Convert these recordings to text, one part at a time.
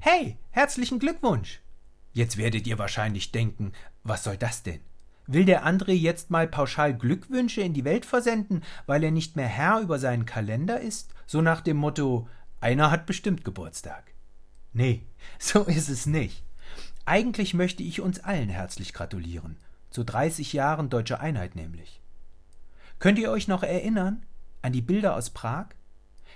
Hey, herzlichen Glückwunsch! Jetzt werdet ihr wahrscheinlich denken, was soll das denn? Will der André jetzt mal pauschal Glückwünsche in die Welt versenden, weil er nicht mehr Herr über seinen Kalender ist? So nach dem Motto, einer hat bestimmt Geburtstag. Nee, so ist es nicht. Eigentlich möchte ich uns allen herzlich gratulieren. Zu 30 Jahren deutscher Einheit nämlich. Könnt ihr euch noch erinnern an die Bilder aus Prag?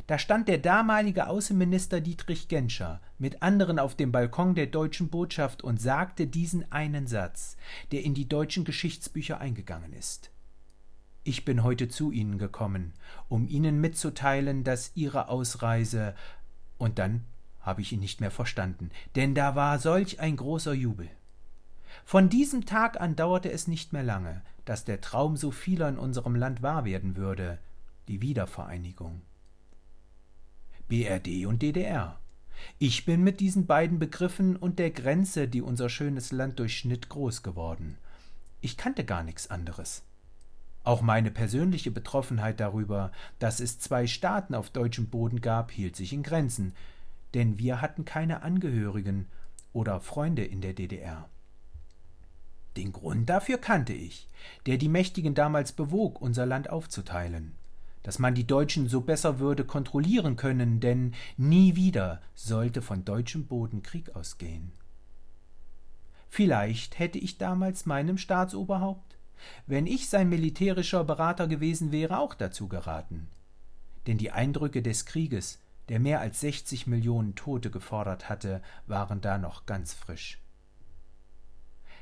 Da stand der damalige Außenminister Dietrich Genscher mit anderen auf dem Balkon der deutschen Botschaft und sagte diesen einen Satz, der in die deutschen Geschichtsbücher eingegangen ist. Ich bin heute zu Ihnen gekommen, um Ihnen mitzuteilen, dass Ihre Ausreise und dann habe ich ihn nicht mehr verstanden, denn da war solch ein großer Jubel. Von diesem Tag an dauerte es nicht mehr lange, dass der Traum so vieler in unserem Land wahr werden würde, die Wiedervereinigung. BRD und DDR. Ich bin mit diesen beiden Begriffen und der Grenze, die unser schönes Land durchschnitt, groß geworden. Ich kannte gar nichts anderes. Auch meine persönliche Betroffenheit darüber, dass es zwei Staaten auf deutschem Boden gab, hielt sich in Grenzen, denn wir hatten keine Angehörigen oder Freunde in der DDR. Den Grund dafür kannte ich, der die Mächtigen damals bewog, unser Land aufzuteilen dass man die Deutschen so besser würde kontrollieren können, denn nie wieder sollte von deutschem Boden Krieg ausgehen. Vielleicht hätte ich damals meinem Staatsoberhaupt, wenn ich sein militärischer Berater gewesen wäre, auch dazu geraten. Denn die Eindrücke des Krieges, der mehr als 60 Millionen Tote gefordert hatte, waren da noch ganz frisch.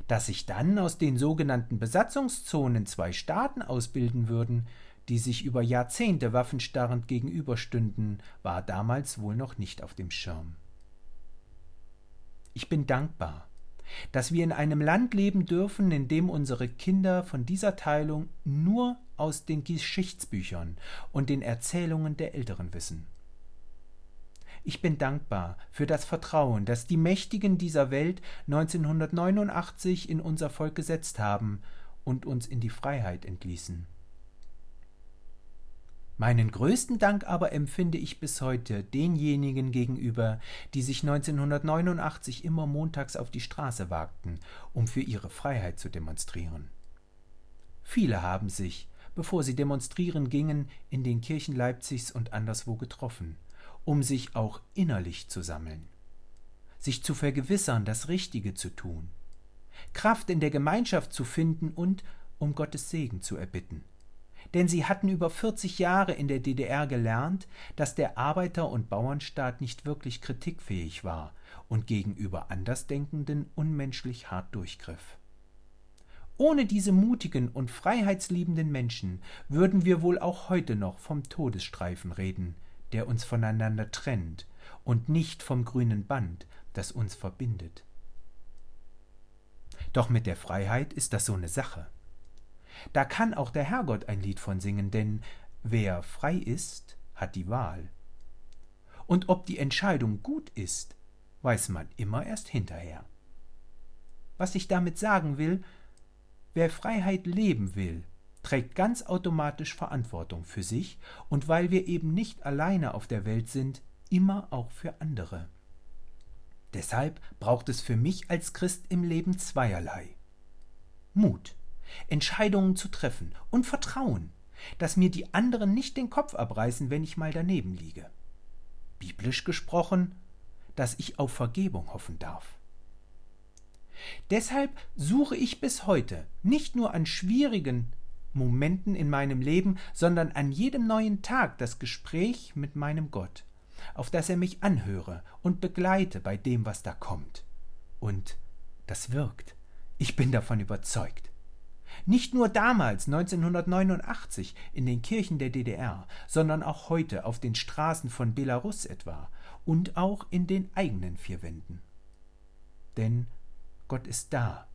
Dass sich dann aus den sogenannten Besatzungszonen zwei Staaten ausbilden würden, die sich über Jahrzehnte waffenstarrend gegenüberstünden, war damals wohl noch nicht auf dem Schirm. Ich bin dankbar, dass wir in einem Land leben dürfen, in dem unsere Kinder von dieser Teilung nur aus den Geschichtsbüchern und den Erzählungen der Älteren wissen. Ich bin dankbar für das Vertrauen, das die Mächtigen dieser Welt 1989 in unser Volk gesetzt haben und uns in die Freiheit entließen. Meinen größten Dank aber empfinde ich bis heute denjenigen gegenüber, die sich 1989 immer montags auf die Straße wagten, um für ihre Freiheit zu demonstrieren. Viele haben sich, bevor sie demonstrieren gingen, in den Kirchen Leipzigs und anderswo getroffen, um sich auch innerlich zu sammeln, sich zu vergewissern, das Richtige zu tun, Kraft in der Gemeinschaft zu finden und um Gottes Segen zu erbitten denn sie hatten über 40 Jahre in der DDR gelernt, dass der Arbeiter- und Bauernstaat nicht wirklich kritikfähig war und gegenüber Andersdenkenden unmenschlich hart durchgriff. Ohne diese mutigen und freiheitsliebenden Menschen würden wir wohl auch heute noch vom Todesstreifen reden, der uns voneinander trennt, und nicht vom grünen Band, das uns verbindet. Doch mit der Freiheit ist das so eine Sache. Da kann auch der Herrgott ein Lied von singen, denn wer frei ist, hat die Wahl. Und ob die Entscheidung gut ist, weiß man immer erst hinterher. Was ich damit sagen will, wer Freiheit leben will, trägt ganz automatisch Verantwortung für sich und weil wir eben nicht alleine auf der Welt sind, immer auch für andere. Deshalb braucht es für mich als Christ im Leben zweierlei. Mut Entscheidungen zu treffen und Vertrauen, dass mir die anderen nicht den Kopf abreißen, wenn ich mal daneben liege. Biblisch gesprochen, dass ich auf Vergebung hoffen darf. Deshalb suche ich bis heute nicht nur an schwierigen Momenten in meinem Leben, sondern an jedem neuen Tag das Gespräch mit meinem Gott, auf das er mich anhöre und begleite bei dem, was da kommt. Und das wirkt. Ich bin davon überzeugt. Nicht nur damals 1989 in den Kirchen der DDR, sondern auch heute auf den Straßen von Belarus etwa und auch in den eigenen vier Wänden. Denn Gott ist da,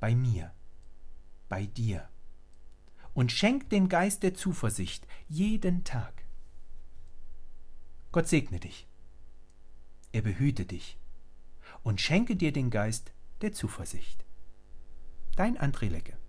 bei mir, bei dir und schenkt den Geist der Zuversicht jeden Tag. Gott segne dich, er behüte dich und schenke dir den Geist der Zuversicht. Dein André Lecke.